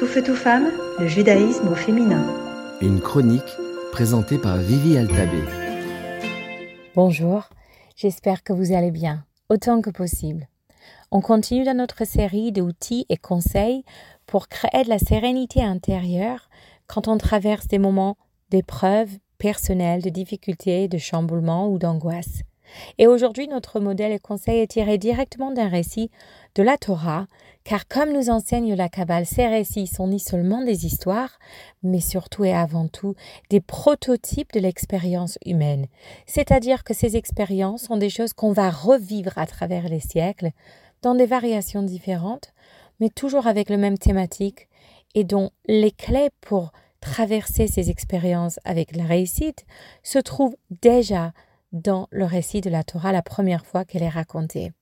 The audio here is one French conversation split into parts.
Tout feu, tout femme, le judaïsme au féminin. Une chronique présentée par Vivi Altabé. Bonjour, j'espère que vous allez bien, autant que possible. On continue dans notre série d'outils et conseils pour créer de la sérénité intérieure quand on traverse des moments d'épreuves personnelles, de difficultés, de chamboulements ou d'angoisse. Et aujourd'hui, notre modèle et conseil est tiré directement d'un récit de la Torah, car comme nous enseigne la Kabbale, ces récits sont ni seulement des histoires, mais surtout et avant tout des prototypes de l'expérience humaine. C'est-à-dire que ces expériences sont des choses qu'on va revivre à travers les siècles, dans des variations différentes, mais toujours avec le même thématique, et dont les clés pour traverser ces expériences avec la réussite se trouvent déjà dans le récit de la Torah la première fois qu'elle est racontée.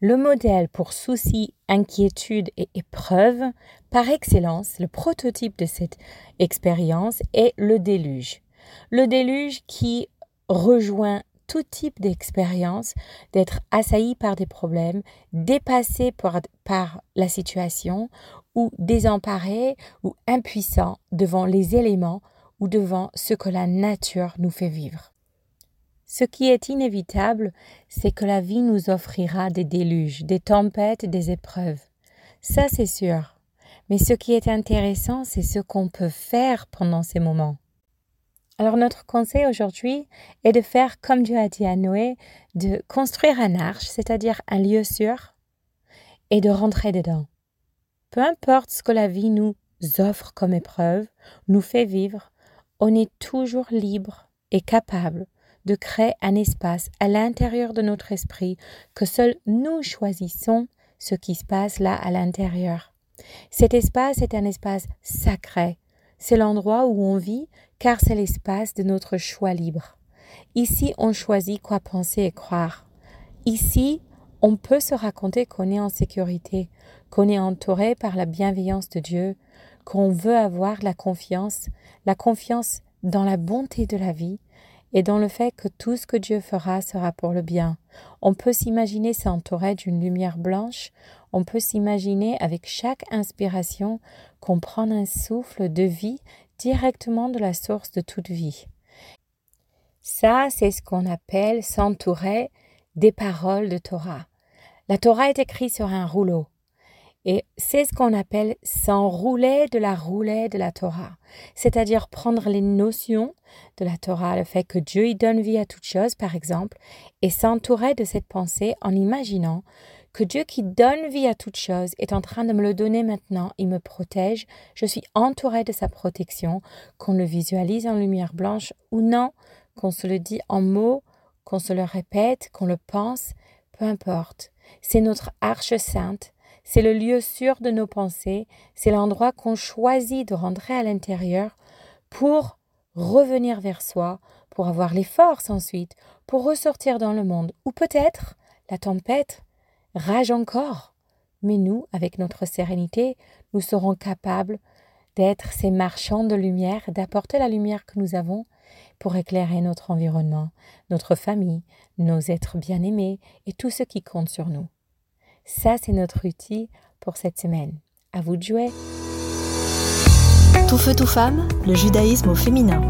Le modèle pour soucis, inquiétude et épreuve, par excellence, le prototype de cette expérience est le déluge. Le déluge qui rejoint tout type d'expérience, d'être assailli par des problèmes, dépassé par, par, la situation, ou désemparé ou impuissant devant les éléments ou devant ce que la nature nous fait vivre. Ce qui est inévitable, c'est que la vie nous offrira des déluges, des tempêtes, des épreuves. Ça, c'est sûr. Mais ce qui est intéressant, c'est ce qu'on peut faire pendant ces moments. Alors notre conseil aujourd'hui est de faire comme Dieu a dit à Noé, de construire un arche, c'est-à-dire un lieu sûr, et de rentrer dedans. Peu importe ce que la vie nous offre comme épreuve, nous fait vivre, on est toujours libre et capable de créer un espace à l'intérieur de notre esprit que seuls nous choisissons ce qui se passe là à l'intérieur. Cet espace est un espace sacré. C'est l'endroit où on vit car c'est l'espace de notre choix libre. Ici, on choisit quoi penser et croire. Ici, on peut se raconter qu'on est en sécurité, qu'on est entouré par la bienveillance de Dieu, qu'on veut avoir la confiance, la confiance dans la bonté de la vie et dans le fait que tout ce que Dieu fera sera pour le bien. On peut s'imaginer s'entourer d'une lumière blanche, on peut s'imaginer avec chaque inspiration qu'on prend un souffle de vie directement de la source de toute vie. Ça, c'est ce qu'on appelle s'entourer des paroles de Torah. La Torah est écrite sur un rouleau. Et c'est ce qu'on appelle s'enrouler de la roulée de la Torah, c'est-à-dire prendre les notions de la Torah, le fait que Dieu y donne vie à toute chose, par exemple, et s'entourer de cette pensée en imaginant que Dieu qui donne vie à toute chose est en train de me le donner maintenant, il me protège, je suis entouré de sa protection, qu'on le visualise en lumière blanche ou non, qu'on se le dit en mots, qu'on se le répète, qu'on le pense, peu importe. C'est notre arche sainte c'est le lieu sûr de nos pensées, c'est l'endroit qu'on choisit de rentrer à l'intérieur pour revenir vers soi, pour avoir les forces ensuite, pour ressortir dans le monde. Ou peut-être la tempête rage encore. Mais nous, avec notre sérénité, nous serons capables d'être ces marchands de lumière, d'apporter la lumière que nous avons pour éclairer notre environnement, notre famille, nos êtres bien-aimés et tout ce qui compte sur nous. Ça, c'est notre outil pour cette semaine. À vous de jouer. Tout feu, tout femme, le judaïsme au féminin.